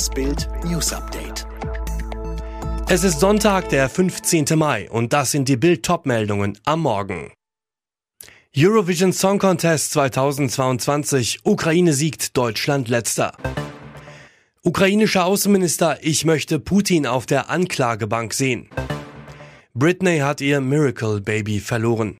Das Bild News Update. Es ist Sonntag, der 15. Mai und das sind die Bild Topmeldungen am Morgen. Eurovision Song Contest 2022. Ukraine siegt, Deutschland letzter. Ukrainischer Außenminister, ich möchte Putin auf der Anklagebank sehen. Britney hat ihr Miracle Baby verloren.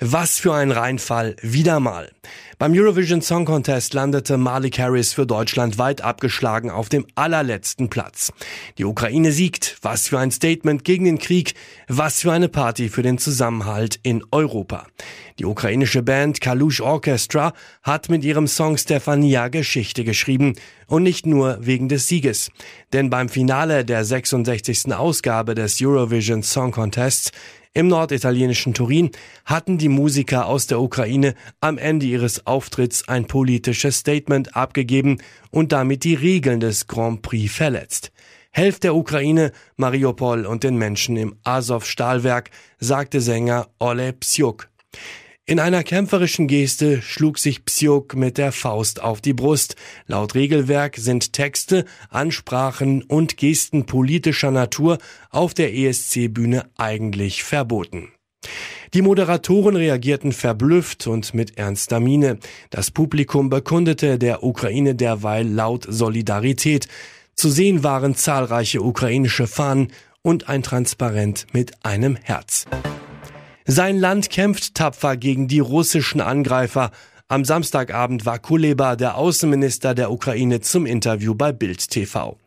Was für ein Reinfall, wieder mal. Beim Eurovision Song Contest landete Malik Harris für Deutschland weit abgeschlagen auf dem allerletzten Platz. Die Ukraine siegt. Was für ein Statement gegen den Krieg. Was für eine Party für den Zusammenhalt in Europa. Die ukrainische Band Kalush Orchestra hat mit ihrem Song Stefania Geschichte geschrieben. Und nicht nur wegen des Sieges. Denn beim Finale der 66. Ausgabe des Eurovision Song Contests im norditalienischen Turin hatten die Musiker aus der Ukraine am Ende ihres Auftritts ein politisches Statement abgegeben und damit die Regeln des Grand Prix verletzt. Helft der Ukraine, Mariupol und den Menschen im Azov-Stahlwerk, sagte Sänger Ole Psiuk. In einer kämpferischen Geste schlug sich Psiuk mit der Faust auf die Brust. Laut Regelwerk sind Texte, Ansprachen und Gesten politischer Natur auf der ESC-Bühne eigentlich verboten. Die Moderatoren reagierten verblüfft und mit ernster Miene. Das Publikum bekundete der Ukraine derweil laut Solidarität. Zu sehen waren zahlreiche ukrainische Fahnen und ein Transparent mit einem Herz. Sein Land kämpft tapfer gegen die russischen Angreifer. Am Samstagabend war Kuleba, der Außenminister der Ukraine, zum Interview bei Bild TV.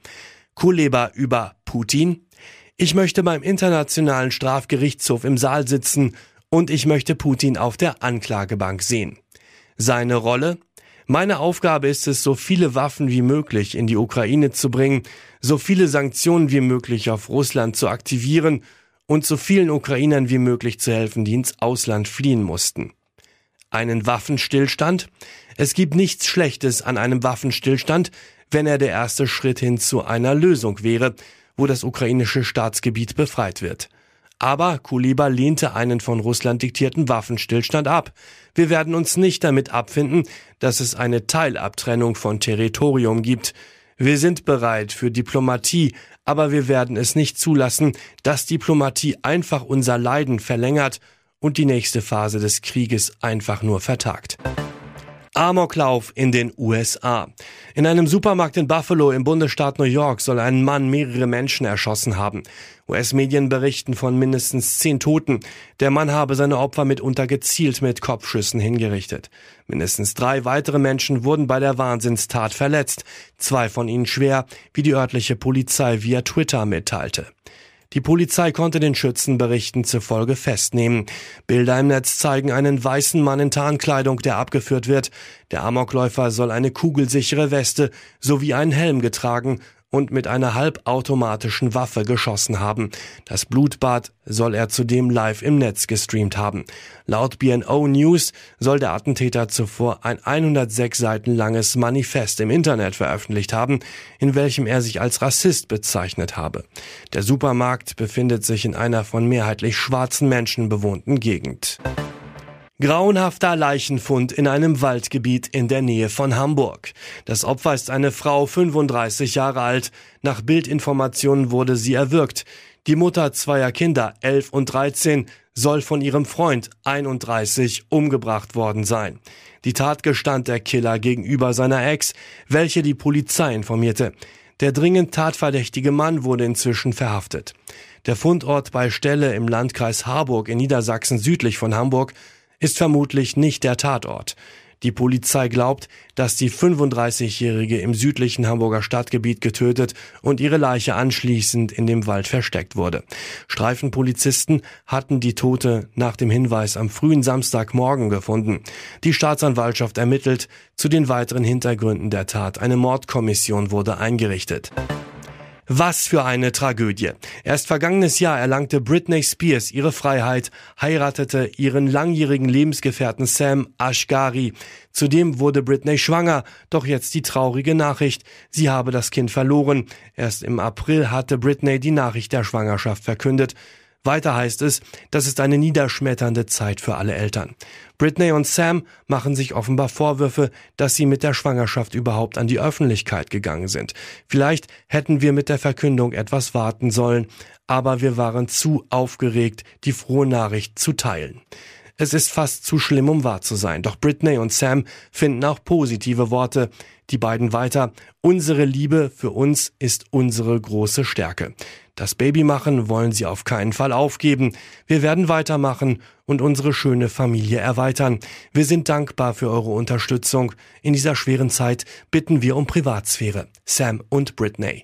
Kuleba über Putin. Ich möchte beim Internationalen Strafgerichtshof im Saal sitzen und ich möchte Putin auf der Anklagebank sehen. Seine Rolle? Meine Aufgabe ist es, so viele Waffen wie möglich in die Ukraine zu bringen, so viele Sanktionen wie möglich auf Russland zu aktivieren und so vielen Ukrainern wie möglich zu helfen, die ins Ausland fliehen mussten. Einen Waffenstillstand? Es gibt nichts Schlechtes an einem Waffenstillstand, wenn er der erste Schritt hin zu einer Lösung wäre, wo das ukrainische Staatsgebiet befreit wird. Aber Kuliba lehnte einen von Russland diktierten Waffenstillstand ab. Wir werden uns nicht damit abfinden, dass es eine Teilabtrennung von Territorium gibt. Wir sind bereit für Diplomatie, aber wir werden es nicht zulassen, dass Diplomatie einfach unser Leiden verlängert und die nächste Phase des Krieges einfach nur vertagt. Amoklauf in den USA. In einem Supermarkt in Buffalo im Bundesstaat New York soll ein Mann mehrere Menschen erschossen haben. US-Medien berichten von mindestens zehn Toten. Der Mann habe seine Opfer mitunter gezielt mit Kopfschüssen hingerichtet. Mindestens drei weitere Menschen wurden bei der Wahnsinnstat verletzt. Zwei von ihnen schwer, wie die örtliche Polizei via Twitter mitteilte. Die Polizei konnte den Schützen Berichten zufolge festnehmen. Bilder im Netz zeigen einen weißen Mann in Tarnkleidung, der abgeführt wird. Der Amokläufer soll eine kugelsichere Weste sowie einen Helm getragen und mit einer halbautomatischen Waffe geschossen haben. Das Blutbad soll er zudem live im Netz gestreamt haben. Laut BNO News soll der Attentäter zuvor ein 106 Seiten langes Manifest im Internet veröffentlicht haben, in welchem er sich als Rassist bezeichnet habe. Der Supermarkt befindet sich in einer von mehrheitlich schwarzen Menschen bewohnten Gegend. Grauenhafter Leichenfund in einem Waldgebiet in der Nähe von Hamburg. Das Opfer ist eine Frau, 35 Jahre alt. Nach Bildinformationen wurde sie erwürgt. Die Mutter zweier Kinder, 11 und 13, soll von ihrem Freund, 31, umgebracht worden sein. Die Tat gestand der Killer gegenüber seiner Ex, welche die Polizei informierte. Der dringend tatverdächtige Mann wurde inzwischen verhaftet. Der Fundort bei Stelle im Landkreis Harburg in Niedersachsen südlich von Hamburg ist vermutlich nicht der Tatort. Die Polizei glaubt, dass die 35-Jährige im südlichen Hamburger Stadtgebiet getötet und ihre Leiche anschließend in dem Wald versteckt wurde. Streifenpolizisten hatten die Tote nach dem Hinweis am frühen Samstagmorgen gefunden. Die Staatsanwaltschaft ermittelt zu den weiteren Hintergründen der Tat. Eine Mordkommission wurde eingerichtet. Was für eine Tragödie. Erst vergangenes Jahr erlangte Britney Spears ihre Freiheit, heiratete ihren langjährigen Lebensgefährten Sam Ashgari. Zudem wurde Britney schwanger, doch jetzt die traurige Nachricht, sie habe das Kind verloren. Erst im April hatte Britney die Nachricht der Schwangerschaft verkündet. Weiter heißt es, das ist eine niederschmetternde Zeit für alle Eltern. Britney und Sam machen sich offenbar Vorwürfe, dass sie mit der Schwangerschaft überhaupt an die Öffentlichkeit gegangen sind. Vielleicht hätten wir mit der Verkündung etwas warten sollen, aber wir waren zu aufgeregt, die frohe Nachricht zu teilen. Es ist fast zu schlimm, um wahr zu sein. Doch Britney und Sam finden auch positive Worte. Die beiden weiter. Unsere Liebe für uns ist unsere große Stärke. Das Babymachen wollen sie auf keinen Fall aufgeben. Wir werden weitermachen und unsere schöne Familie erweitern. Wir sind dankbar für eure Unterstützung. In dieser schweren Zeit bitten wir um Privatsphäre. Sam und Britney.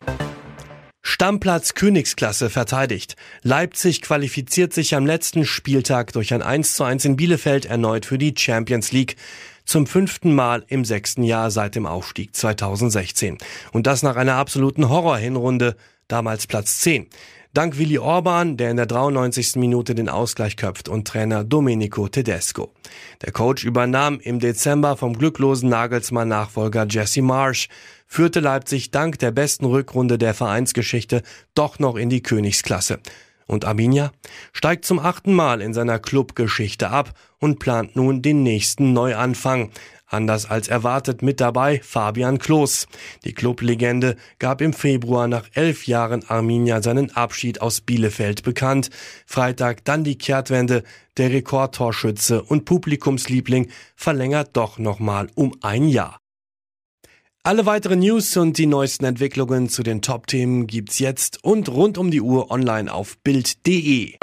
Stammplatz Königsklasse verteidigt. Leipzig qualifiziert sich am letzten Spieltag durch ein 1 zu 1 in Bielefeld erneut für die Champions League. Zum fünften Mal im sechsten Jahr seit dem Aufstieg 2016. Und das nach einer absoluten Horrorhinrunde, damals Platz 10. Dank Willi Orban, der in der 93. Minute den Ausgleich köpft und Trainer Domenico Tedesco. Der Coach übernahm im Dezember vom glücklosen Nagelsmann Nachfolger Jesse Marsch, führte Leipzig dank der besten Rückrunde der Vereinsgeschichte doch noch in die Königsklasse. Und Arminia steigt zum achten Mal in seiner Clubgeschichte ab und plant nun den nächsten Neuanfang. Anders als erwartet mit dabei Fabian Klos. Die Clublegende gab im Februar nach elf Jahren Arminia seinen Abschied aus Bielefeld bekannt. Freitag dann die Kehrtwende. Der Rekordtorschütze und Publikumsliebling verlängert doch nochmal um ein Jahr. Alle weiteren News und die neuesten Entwicklungen zu den Top-Themen gibt's jetzt und rund um die Uhr online auf Bild.de.